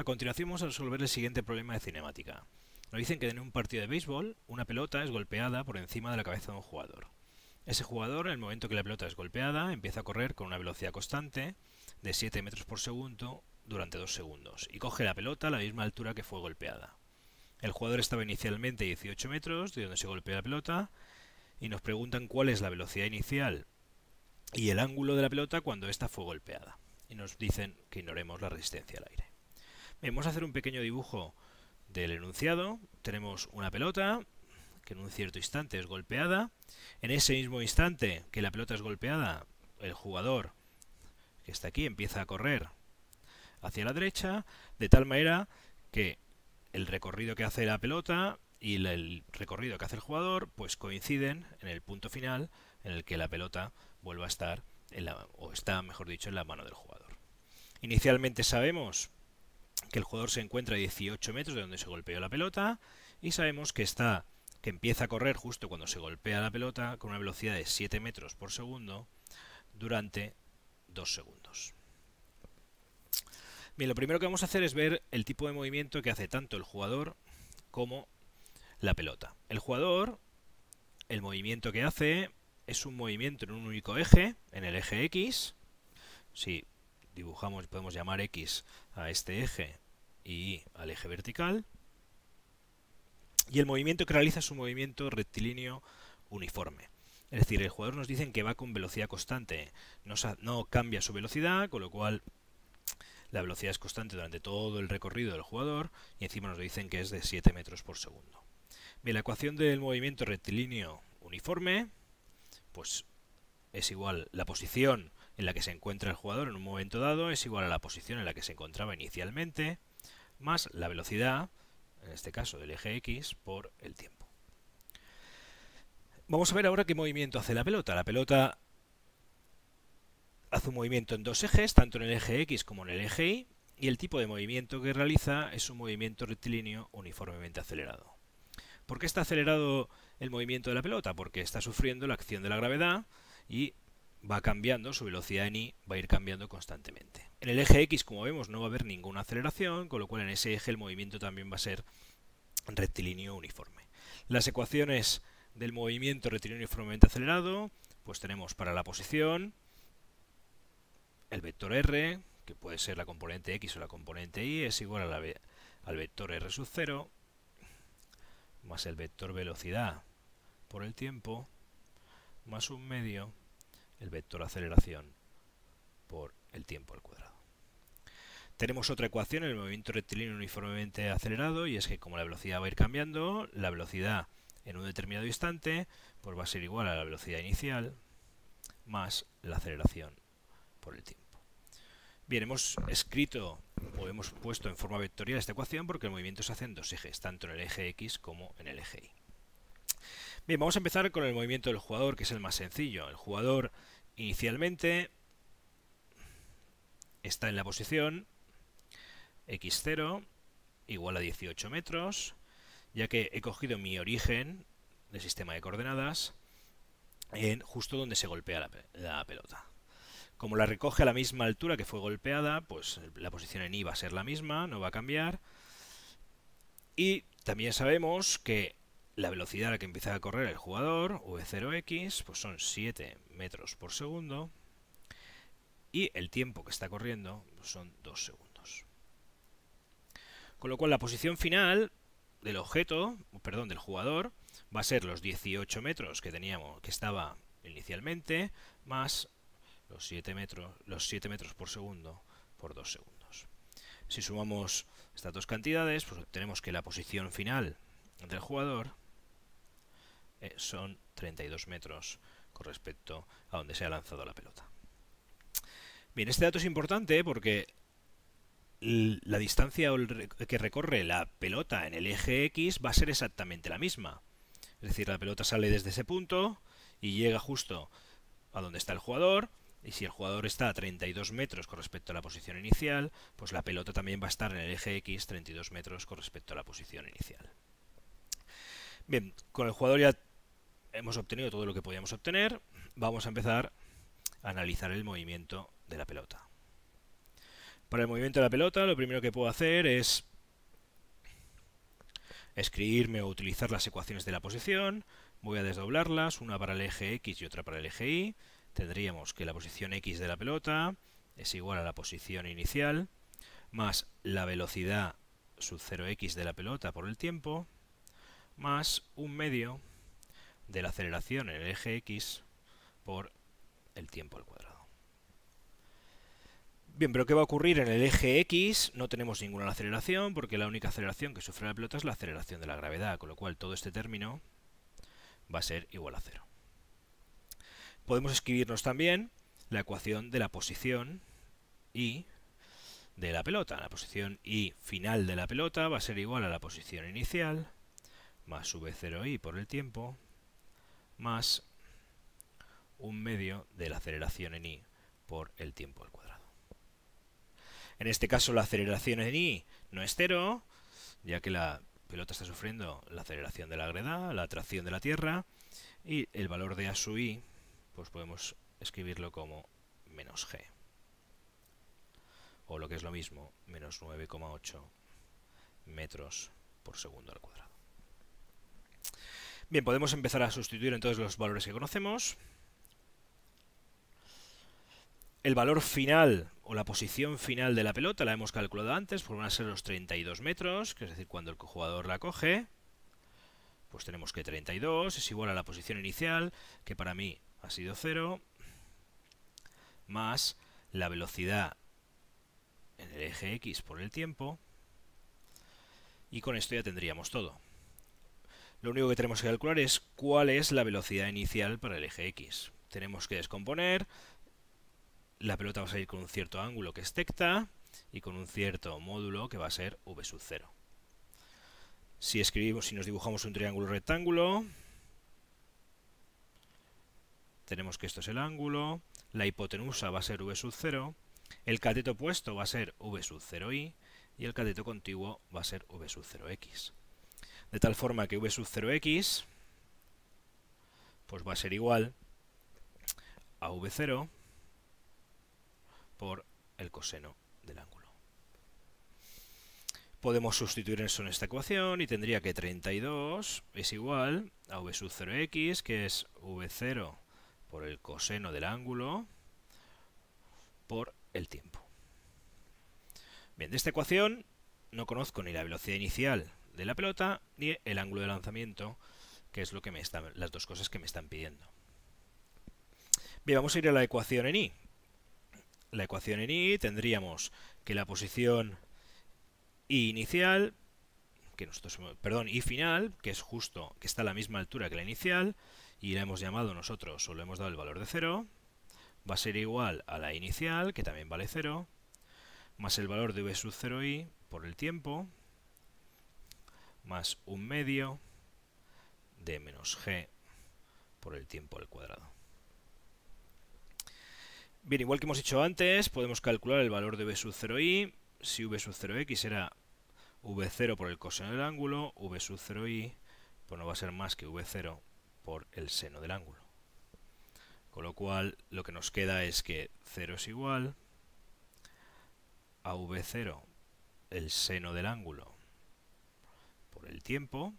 A continuación vamos a resolver el siguiente problema de cinemática. Nos dicen que en un partido de béisbol una pelota es golpeada por encima de la cabeza de un jugador. Ese jugador, en el momento que la pelota es golpeada, empieza a correr con una velocidad constante de 7 metros por segundo durante 2 segundos y coge la pelota a la misma altura que fue golpeada. El jugador estaba inicialmente a 18 metros de donde se golpea la pelota y nos preguntan cuál es la velocidad inicial y el ángulo de la pelota cuando ésta fue golpeada. Y nos dicen que ignoremos la resistencia al aire. Vamos a hacer un pequeño dibujo del enunciado. Tenemos una pelota que en un cierto instante es golpeada. En ese mismo instante que la pelota es golpeada, el jugador que está aquí empieza a correr hacia la derecha, de tal manera que el recorrido que hace la pelota y el recorrido que hace el jugador pues coinciden en el punto final en el que la pelota vuelva a estar en la, o está mejor dicho en la mano del jugador. Inicialmente sabemos que el jugador se encuentra a 18 metros de donde se golpeó la pelota y sabemos que está que empieza a correr justo cuando se golpea la pelota con una velocidad de 7 metros por segundo durante 2 segundos. Bien, lo primero que vamos a hacer es ver el tipo de movimiento que hace tanto el jugador como la pelota. El jugador, el movimiento que hace es un movimiento en un único eje, en el eje X. dibujamos, podemos llamar X a este eje y al eje vertical. Y el movimiento que realiza es un movimiento rectilíneo uniforme. Es decir, el jugador nos dice que va con velocidad constante, no, no cambia su velocidad, con lo cual la velocidad es constante durante todo el recorrido del jugador y encima nos dicen que es de 7 metros por segundo. Bien, la ecuación del movimiento rectilíneo uniforme pues es igual la posición en la que se encuentra el jugador en un momento dado es igual a la posición en la que se encontraba inicialmente más la velocidad, en este caso del eje X, por el tiempo. Vamos a ver ahora qué movimiento hace la pelota. La pelota hace un movimiento en dos ejes, tanto en el eje X como en el eje Y, y el tipo de movimiento que realiza es un movimiento rectilíneo uniformemente acelerado. ¿Por qué está acelerado el movimiento de la pelota? Porque está sufriendo la acción de la gravedad y va cambiando, su velocidad en i va a ir cambiando constantemente. En el eje X, como vemos, no va a haber ninguna aceleración, con lo cual en ese eje el movimiento también va a ser rectilíneo uniforme. Las ecuaciones del movimiento rectilíneo uniformemente acelerado, pues tenemos para la posición el vector r, que puede ser la componente x o la componente y, es igual a la, al vector r sub 0, más el vector velocidad por el tiempo, más un medio el vector aceleración por el tiempo al cuadrado. Tenemos otra ecuación en el movimiento rectilíneo uniformemente acelerado y es que como la velocidad va a ir cambiando, la velocidad en un determinado instante pues va a ser igual a la velocidad inicial más la aceleración por el tiempo. Bien, hemos escrito o hemos puesto en forma vectorial esta ecuación porque el movimiento se hace en dos ejes, tanto en el eje X como en el eje Y. Bien, vamos a empezar con el movimiento del jugador, que es el más sencillo. El jugador inicialmente está en la posición x0 igual a 18 metros, ya que he cogido mi origen del sistema de coordenadas en justo donde se golpea la, pelota. Como la recoge a la misma altura que fue golpeada, pues la posición en y va a ser la misma, no va a cambiar. Y también sabemos que la velocidad a la que empieza a correr el jugador, v0x, pues son 7 metros por segundo. Y el tiempo que está corriendo pues son 2 segundos. Con lo cual la posición final del objeto, perdón, del jugador, va a ser los 18 metros que teníamos, que estaba inicialmente, más los 7 metros, los 7 metros por segundo por 2 segundos. Si sumamos estas dos cantidades, pues obtenemos que la posición final del jugador eh, son 32 metros con respecto a donde se ha lanzado la pelota. Bien, este dato es importante porque la distancia que recorre la pelota en el eje X va a ser exactamente la misma. Es decir, la pelota sale desde ese punto y llega justo a donde está el jugador. Y si el jugador está a 32 metros con respecto a la posición inicial, pues la pelota también va a estar en el eje X 32 metros con respecto a la posición inicial. Bien, con el jugador ya hemos obtenido todo lo que podíamos obtener, vamos a empezar a analizar el movimiento de la pelota. Para el movimiento de la pelota, lo primero que puedo hacer es escribirme o utilizar las ecuaciones de la posición. Voy a desdoblarlas, una para el eje X y otra para el eje Y. Tendríamos que la posición X de la pelota es igual a la posición inicial más la velocidad sub 0x de la pelota por el tiempo más un medio de la aceleración en el eje X por el tiempo al cuadrado. Bien, pero ¿qué va a ocurrir en el eje X? No tenemos ninguna aceleración, porque la única aceleración que sufre la pelota es la aceleración de la gravedad, con lo cual todo este término va a ser igual a cero. Podemos escribirnos también la ecuación de la posición y de la pelota. La posición y final de la pelota va a ser igual a la posición inicial más v0i por el tiempo más un medio de la aceleración en i por el tiempo al cuadrado. En este caso la aceleración en i no es cero, ya que la pelota está sufriendo la aceleración de la gravedad, la atracción de la Tierra, y el valor de a sub i, pues podemos escribirlo como menos g o lo que es lo mismo, menos 9,8 metros por segundo al cuadrado. Bien, podemos empezar a sustituir entonces los valores que conocemos. El valor final o la posición final de la pelota la hemos calculado antes, pues van a ser los 32 metros, que es decir, cuando el jugador la coge, pues tenemos que 32 es igual a la posición inicial, que para mí ha sido 0, más la velocidad en el eje X por el tiempo. Y con esto ya tendríamos todo. Lo único que tenemos que calcular es cuál es la velocidad inicial para el eje X. Tenemos que descomponer. La pelota va a salir con un cierto ángulo que es tecta y con un cierto módulo que va a ser v sub 0. Si escribimos, si nos dibujamos un triángulo rectángulo, tenemos que esto es el ángulo, la hipotenusa va a ser v sub 0, el cateto opuesto va a ser v sub 0i y el cateto contiguo va a ser v sub 0x. De tal forma que v sub 0x pues va a ser igual a v0 por el coseno del ángulo. Podemos sustituir eso en esta ecuación y tendría que 32 es igual a v sub 0x, que es v0 por el coseno del ángulo, por el tiempo. Bien, de esta ecuación no conozco ni la velocidad inicial de la pelota ni el ángulo de lanzamiento, que es lo que me están, las dos cosas que me están pidiendo. Bien, vamos a ir a la ecuación en i. La ecuación en i tendríamos que la posición i inicial, que nosotros, perdón, i final, que es justo, que está a la misma altura que la inicial, y la hemos llamado nosotros, o le hemos dado el valor de 0, va a ser igual a la inicial, que también vale 0, más el valor de v sub 0i por el tiempo, más un medio de menos g por el tiempo al cuadrado. Bien, igual que hemos dicho antes, podemos calcular el valor de v sub 0i. Si v sub 0x era v0 por el coseno del ángulo, v sub 0i pues no va a ser más que v0 por el seno del ángulo. Con lo cual, lo que nos queda es que 0 es igual a v0, el seno del ángulo, por el tiempo,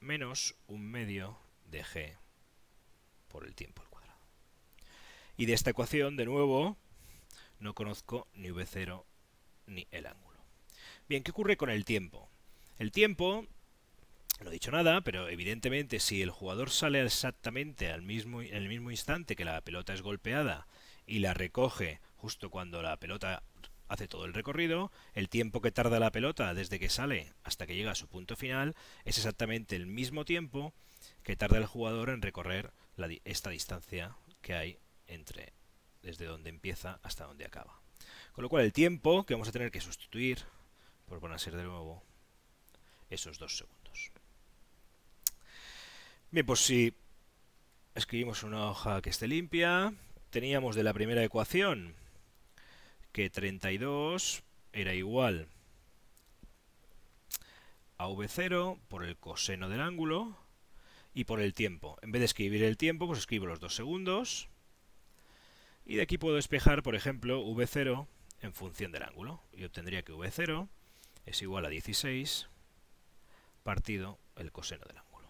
menos un medio de g por el tiempo al cuadrado. Y de esta ecuación, de nuevo, no conozco ni v0 ni el ángulo. Bien, ¿qué ocurre con el tiempo? El tiempo no he dicho nada, pero evidentemente si el jugador sale exactamente al mismo, en el mismo instante que la pelota es golpeada y la recoge justo cuando la pelota hace todo el recorrido, el tiempo que tarda la pelota desde que sale hasta que llega a su punto final es exactamente el mismo tiempo que tarda el jugador en recorrer esta distancia que hay entre desde donde empieza hasta donde acaba. Con lo cual el tiempo que vamos a tener que sustituir, por van a ser de nuevo esos dos segundos. Bien, pues si escribimos una hoja que esté limpia, teníamos de la primera ecuación que 32 era igual a v0 por el coseno del ángulo y por el tiempo. En vez de escribir el tiempo, pues escribo los dos segundos. Y de aquí puedo despejar, por ejemplo, v0 en función del ángulo. Y obtendría que V0 es igual a 16 partido el coseno del ángulo.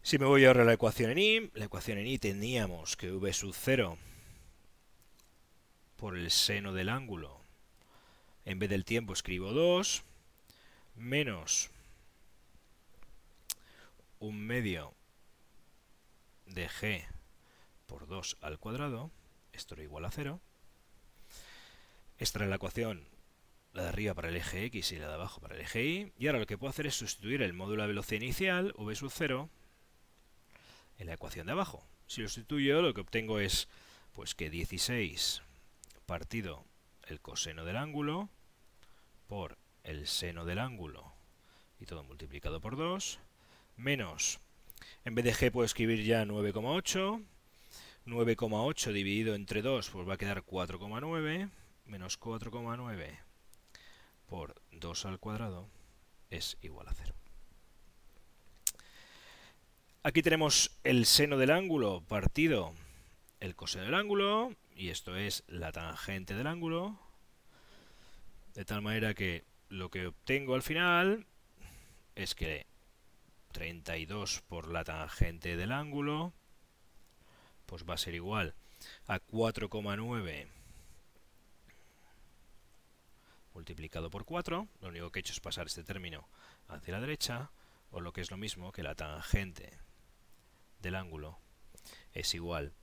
Si me voy ahora a la ecuación en y, la ecuación en y teníamos que V sub 0 por el seno del ángulo, en vez del tiempo escribo 2, menos un medio de g por 2 al cuadrado, esto era igual a 0. Esta era la ecuación, la de arriba para el eje x y la de abajo para el eje y. Y ahora lo que puedo hacer es sustituir el módulo de velocidad inicial, v sub 0, en la ecuación de abajo. Si lo sustituyo, lo que obtengo es pues que 16 partido el coseno del ángulo por el seno del ángulo y todo multiplicado por 2 menos, en vez de g puedo escribir ya 9,8, 9,8 dividido entre 2 pues va a quedar 4,9, menos 4,9 por 2 al cuadrado es igual a 0. Aquí tenemos el seno del ángulo partido el coseno del ángulo, y esto es la tangente del ángulo, de tal manera que lo que obtengo al final es que 32 por la tangente del ángulo, pues va a ser igual a 4,9 multiplicado por 4. Lo único que he hecho es pasar este término hacia la derecha, o lo que es lo mismo que la tangente del ángulo es igual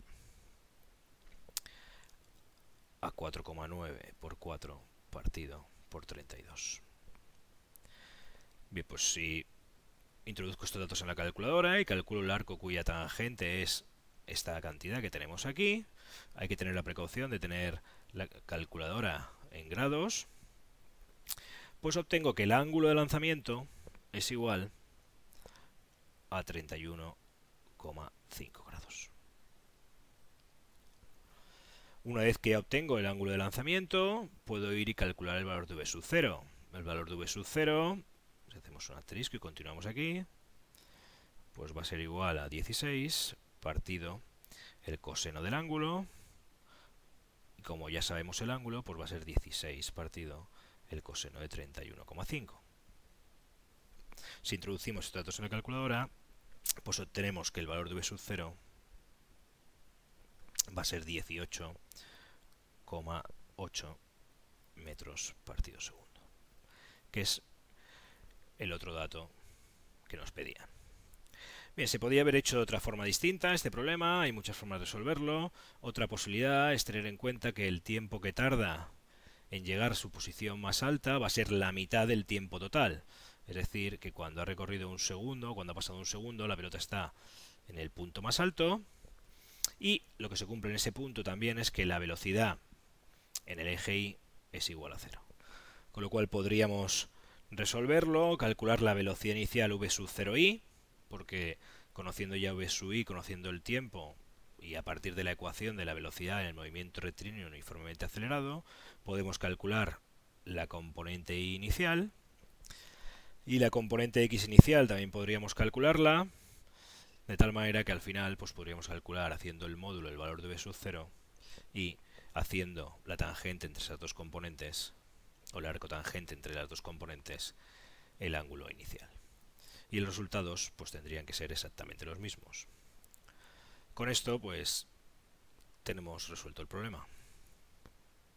4,9 por 4 partido por 32. Bien, pues si Introduzco estos datos en la calculadora y calculo el arco cuya tangente es esta cantidad que tenemos aquí. Hay que tener la precaución de tener la calculadora en grados. Pues obtengo que el ángulo de lanzamiento es igual a 31,5 grados. Una vez que obtengo el ángulo de lanzamiento, puedo ir y calcular el valor de v sub 0. El valor de v sub 0 si hacemos un asterisco y continuamos aquí, pues va a ser igual a 16 partido el coseno del ángulo, y como ya sabemos el ángulo, pues va a ser 16 partido el coseno de 31,5. Si introducimos estos datos en la calculadora, pues obtenemos que el valor de v sub 0 va a ser 18,8 metros partido segundo, que es el otro dato que nos pedían. Bien, se podía haber hecho de otra forma distinta este problema, hay muchas formas de resolverlo. Otra posibilidad es tener en cuenta que el tiempo que tarda en llegar a su posición más alta va a ser la mitad del tiempo total. Es decir, que cuando ha recorrido un segundo, cuando ha pasado un segundo, la pelota está en el punto más alto. Y lo que se cumple en ese punto también es que la velocidad en el eje Y es igual a cero. Con lo cual podríamos resolverlo, calcular la velocidad inicial v sub 0i, porque conociendo ya v sub i, conociendo el tiempo, y a partir de la ecuación de la velocidad en el movimiento rectilíneo uniformemente acelerado, podemos calcular la componente y inicial, y la componente x inicial también podríamos calcularla, de tal manera que al final pues podríamos calcular haciendo el módulo el valor de v sub 0 y haciendo la tangente entre esas dos componentes o el arco tangente entre las dos componentes el ángulo inicial. Y los resultados pues tendrían que ser exactamente los mismos. Con esto pues tenemos resuelto el problema.